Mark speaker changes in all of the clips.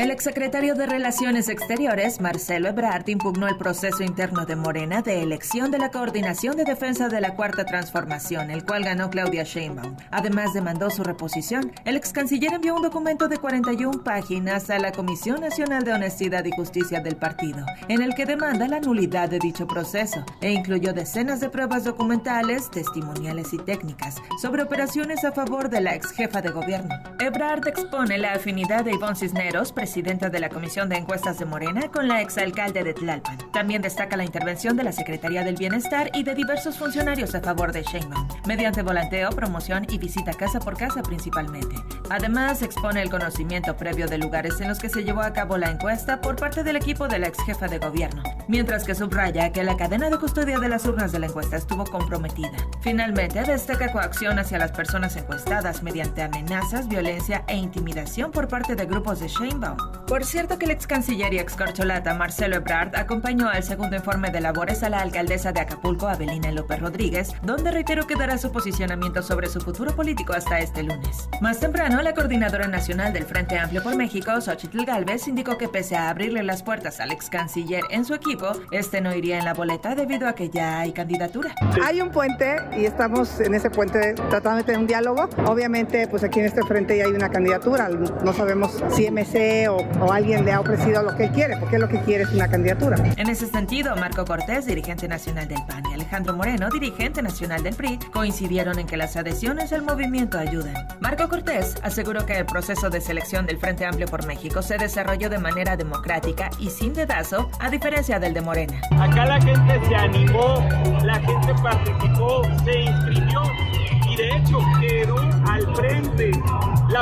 Speaker 1: El exsecretario de Relaciones Exteriores, Marcelo Ebrard, impugnó el proceso interno de Morena de elección de la Coordinación de Defensa de la Cuarta Transformación, el cual ganó Claudia Sheinbaum. Además, demandó su reposición. El ex canciller envió un documento de 41 páginas a la Comisión Nacional de Honestidad y Justicia del partido, en el que demanda la nulidad de dicho proceso e incluyó decenas de pruebas documentales, testimoniales y técnicas sobre operaciones a favor de la ex jefa de gobierno. Ebrard expone la afinidad de Ivonne Cisneros, presidenta de la Comisión de Encuestas de Morena, con la exalcalde de Tlalpan. También destaca la intervención de la Secretaría del Bienestar y de diversos funcionarios a favor de Sheinbaum, mediante volanteo, promoción y visita casa por casa principalmente. Además, expone el conocimiento previo de lugares en los que se llevó a cabo la encuesta por parte del equipo de la ex jefa de gobierno, mientras que subraya que la cadena de custodia de las urnas de la encuesta estuvo comprometida. Finalmente, destaca coacción hacia las personas encuestadas mediante amenazas, violencia e intimidación por parte de grupos de Sheinbaum. Por cierto que el ex canciller y ex corcholata Marcelo Ebrard acompañó al segundo informe de labores a la alcaldesa de Acapulco, Abelina López Rodríguez, donde reiteró que dará su posicionamiento sobre su futuro político hasta este lunes. Más temprano, la coordinadora nacional del Frente Amplio por México, Xochitl Galvez, indicó que pese a abrirle las puertas al ex canciller en su equipo, este no iría en la boleta debido a que ya hay candidatura.
Speaker 2: Hay un puente y estamos en ese puente tratando de tener un diálogo. Obviamente, pues aquí en este frente ya hay una candidatura. No sabemos si MC o, alguien le ha ofrecido lo que él quiere, porque lo que quiere es una candidatura.
Speaker 1: En ese sentido, Marco Cortés, dirigente nacional del PAN, y Alejandro Moreno, dirigente nacional del PRI, coincidieron en que las adhesiones al movimiento ayudan. Marco Cortés aseguró que el proceso de selección del Frente Amplio por México se desarrolló de manera democrática y sin dedazo, a diferencia del de Morena.
Speaker 3: Acá la gente se animó, la gente participó, se inscribió y de hecho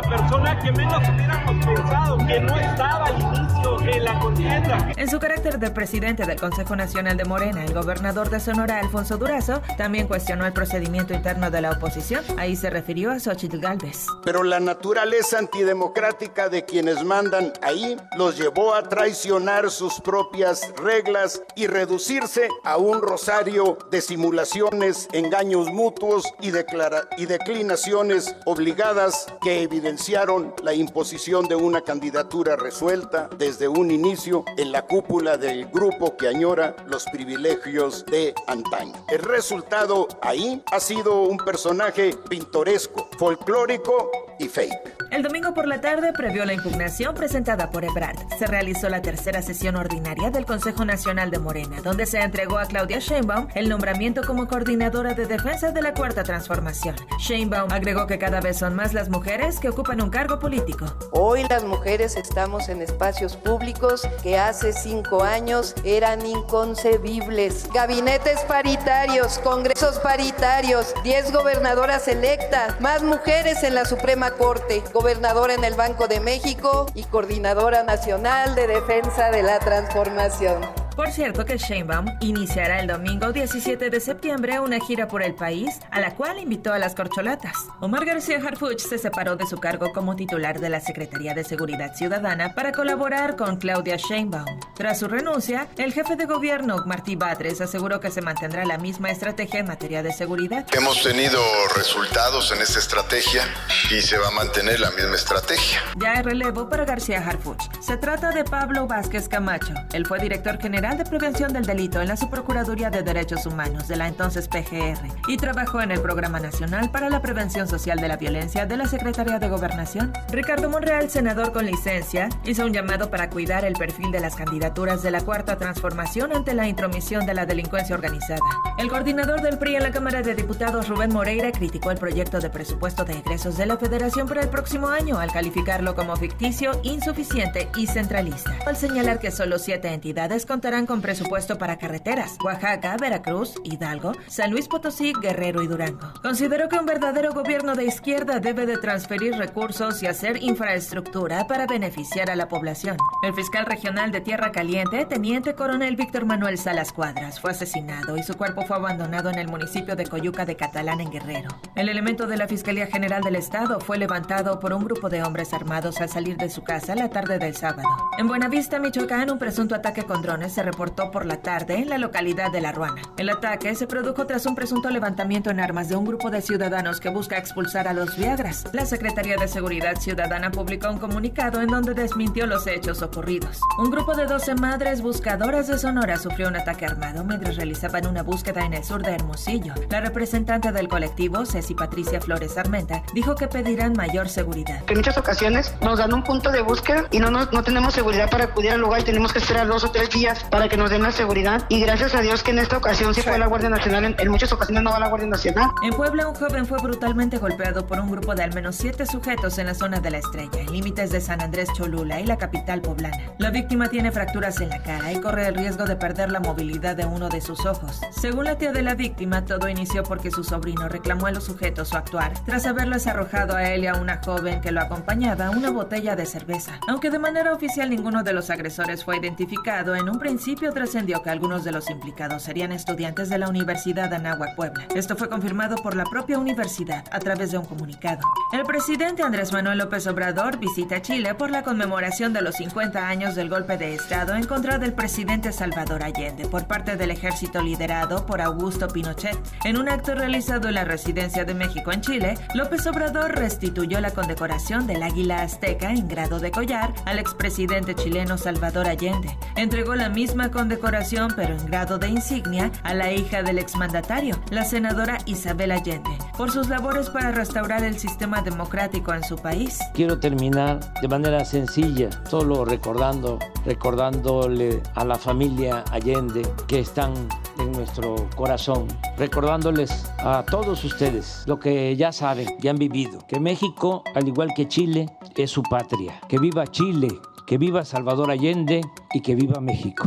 Speaker 3: la persona que menos hubiéramos pensado que no estaba al inicio en la contienda.
Speaker 1: En su carácter de presidente del Consejo Nacional de Morena, el gobernador de Sonora, Alfonso Durazo, también cuestionó el procedimiento interno de la oposición. Ahí se refirió a Xochitl Galvez.
Speaker 4: Pero la naturaleza antidemocrática de quienes mandan ahí los llevó a traicionar sus propias reglas y reducirse a un rosario de simulaciones, engaños mutuos y, y declinaciones obligadas que evidentemente evidenciaron la imposición de una candidatura resuelta desde un inicio en la cúpula del grupo que añora los privilegios de antaño. El resultado ahí ha sido un personaje pintoresco, folclórico y fake.
Speaker 1: El domingo por la tarde, previó la impugnación presentada por Ebrard, se realizó la tercera sesión ordinaria del Consejo Nacional de Morena, donde se entregó a Claudia Sheinbaum el nombramiento como coordinadora de defensa de la Cuarta Transformación. Sheinbaum agregó que cada vez son más las mujeres que ocupan un cargo político.
Speaker 5: Hoy las mujeres estamos en espacios públicos que hace cinco años eran inconcebibles. Gabinetes paritarios, congresos paritarios, 10 gobernadoras electas, más mujeres en la Suprema Corte gobernadora en el Banco de México y coordinadora nacional de defensa de la transformación.
Speaker 1: Por cierto que Sheinbaum iniciará el domingo 17 de septiembre una gira por el país a la cual invitó a las corcholatas. Omar García Harfuch se separó de su cargo como titular de la Secretaría de Seguridad Ciudadana para colaborar con Claudia Sheinbaum. Tras su renuncia, el jefe de gobierno Martí Batres aseguró que se mantendrá la misma estrategia en materia de seguridad.
Speaker 6: Hemos tenido resultados en esta estrategia y se va a mantener la misma estrategia.
Speaker 1: Ya hay relevo para García Harfuch. Se trata de Pablo Vázquez Camacho. Él fue director general de Prevención del Delito en la Subprocuraduría de Derechos Humanos de la entonces PGR y trabajó en el Programa Nacional para la Prevención Social de la Violencia de la Secretaría de Gobernación. Ricardo Monreal, senador con licencia, hizo un llamado para cuidar el perfil de las candidaturas de la Cuarta Transformación ante la intromisión de la delincuencia organizada. El coordinador del PRI en la Cámara de Diputados, Rubén Moreira, criticó el proyecto de presupuesto de egresos de la Federación para el próximo año al calificarlo como ficticio, insuficiente y centralista. Al señalar que solo siete entidades contarán con presupuesto para carreteras, Oaxaca, Veracruz, Hidalgo, San Luis Potosí, Guerrero y Durango. Considero que un verdadero gobierno de izquierda debe de transferir recursos y hacer infraestructura para beneficiar a la población. El fiscal regional de Tierra Caliente, teniente coronel Víctor Manuel Salas Cuadras, fue asesinado y su cuerpo fue abandonado en el municipio de Coyuca de Catalán en Guerrero. El elemento de la Fiscalía General del Estado fue levantado por un grupo de hombres armados al salir de su casa la tarde del sábado. En Buenavista, Michoacán, un presunto ataque con drones se reportó por la tarde en la localidad de La Ruana. El ataque se produjo tras un presunto levantamiento en armas de un grupo de ciudadanos que busca expulsar a los Viagras. La Secretaría de Seguridad Ciudadana publicó un comunicado en donde desmintió los hechos ocurridos. Un grupo de 12 madres buscadoras de Sonora sufrió un ataque armado mientras realizaban una búsqueda en el sur de Hermosillo. La representante del colectivo, Ceci Patricia Flores Armenta, dijo que pedirán mayor seguridad.
Speaker 7: En muchas ocasiones nos dan un punto de búsqueda y no, no, tenemos seguridad para acudir al lugar y tenemos que esperar dos o tres días para que nos den la seguridad. Y gracias a Dios que en esta ocasión sí fue la Guardia Nacional, en, muchas ocasiones no va la Guardia Nacional.
Speaker 1: En Puebla, un joven fue brutalmente golpeado por un grupo de al menos siete sujetos en la zona de la Estrella, en límites de San Andrés Cholula y la capital poblana. La víctima tiene fracturas en la cara y corre el riesgo de perder la movilidad de uno de sus ojos. Según la tía de la víctima, todo inició porque su sobrino reclamó a los sujetos su actuar tras haberles arrojado a él y a una joven que lo acompañaba una botella de cerveza. Aunque de manera oficial ninguno de los agresores fue identificado, en un principio trascendió que algunos de los implicados serían estudiantes de la Universidad Anáhuac Puebla. Esto fue confirmado por la propia universidad a través de un comunicado. El presidente Andrés Manuel López Obrador visita Chile por la conmemoración de los 50 años del golpe de Estado en contra del presidente Salvador Allende por parte del ejército liderado por Augusto Pinochet. En un acto realizado en la residencia de México en Chile, López Obrador restituyó la condecoración del Águila Azteca en grado de collar al expresidente chileno Salvador Allende. Entregó la misma condecoración, pero en grado de insignia, a la hija del exmandatario, la senadora Isabel Allende, por sus labores para restaurar el sistema democrático en su país.
Speaker 8: Quiero terminar de manera sencilla, solo recordando, recordándole a la familia Allende que están en nuestro corazón, recordándoles a todos ustedes lo que ya saben, ya han vivido, que México, al igual que Chile, es su patria. Que viva Chile, que viva Salvador Allende y que viva México.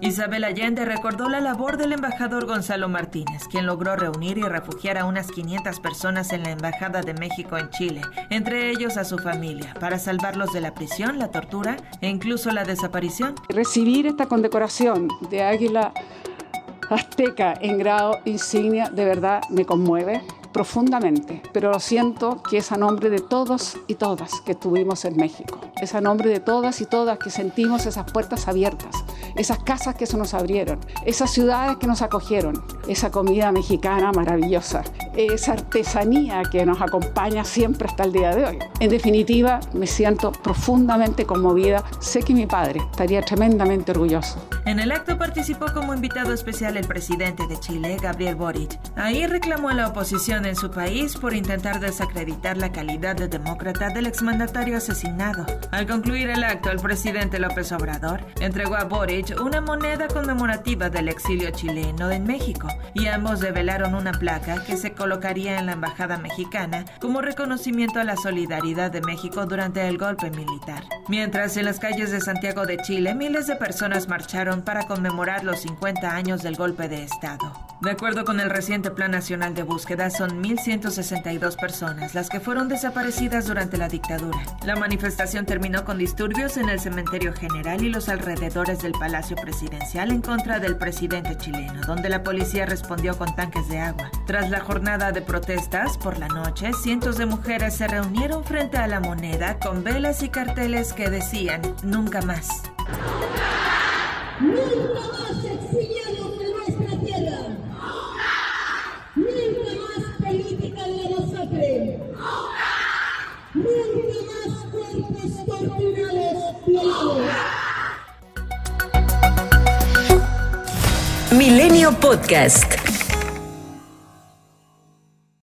Speaker 1: Isabel Allende recordó la labor del embajador Gonzalo Martínez, quien logró reunir y refugiar a unas 500 personas en la Embajada de México en Chile, entre ellos a su familia, para salvarlos de la prisión, la tortura e incluso la desaparición.
Speaker 9: Recibir esta condecoración de Águila Azteca en grado insignia de verdad me conmueve profundamente, pero lo siento que es a nombre de todos y todas que estuvimos en México. Es a nombre de todas y todas que sentimos esas puertas abiertas, esas casas que se nos abrieron, esas ciudades que nos acogieron, esa comida mexicana maravillosa, esa artesanía que nos acompaña siempre hasta el día de hoy. En definitiva, me siento profundamente conmovida. Sé que mi padre estaría tremendamente orgulloso.
Speaker 1: En el acto participó como invitado especial el presidente de Chile, Gabriel Boric. Ahí reclamó a la oposición en su país por intentar desacreditar la calidad de demócrata del exmandatario asesinado. Al concluir el acto, el presidente López Obrador entregó a Boric una moneda conmemorativa del exilio chileno en México y ambos develaron una placa que se colocaría en la embajada mexicana como reconocimiento a la solidaridad de México durante el golpe militar. Mientras en las calles de Santiago de Chile miles de personas marcharon para conmemorar los 50 años del golpe de Estado. De acuerdo con el reciente Plan Nacional de Búsqueda, son 1.162 personas las que fueron desaparecidas durante la dictadura. La manifestación terminó con disturbios en el cementerio general y los alrededores del Palacio Presidencial en contra del presidente chileno, donde la policía respondió con tanques de agua. Tras la jornada de protestas, por la noche, cientos de mujeres se reunieron frente a la moneda con velas y carteles que decían, nunca más.
Speaker 10: Nunca más exiliados de nuestra tierra. Nunca más política de la masacre. Nunca más cuerpos torturados, violados.
Speaker 11: Milenio Podcast.